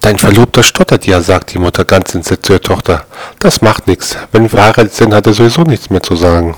Dein Verlobter stottert ja, sagt die Mutter ganz entsetzt zur Tochter. Das macht nichts. Wenn wir verheiratet sind, hat er sowieso nichts mehr zu sagen.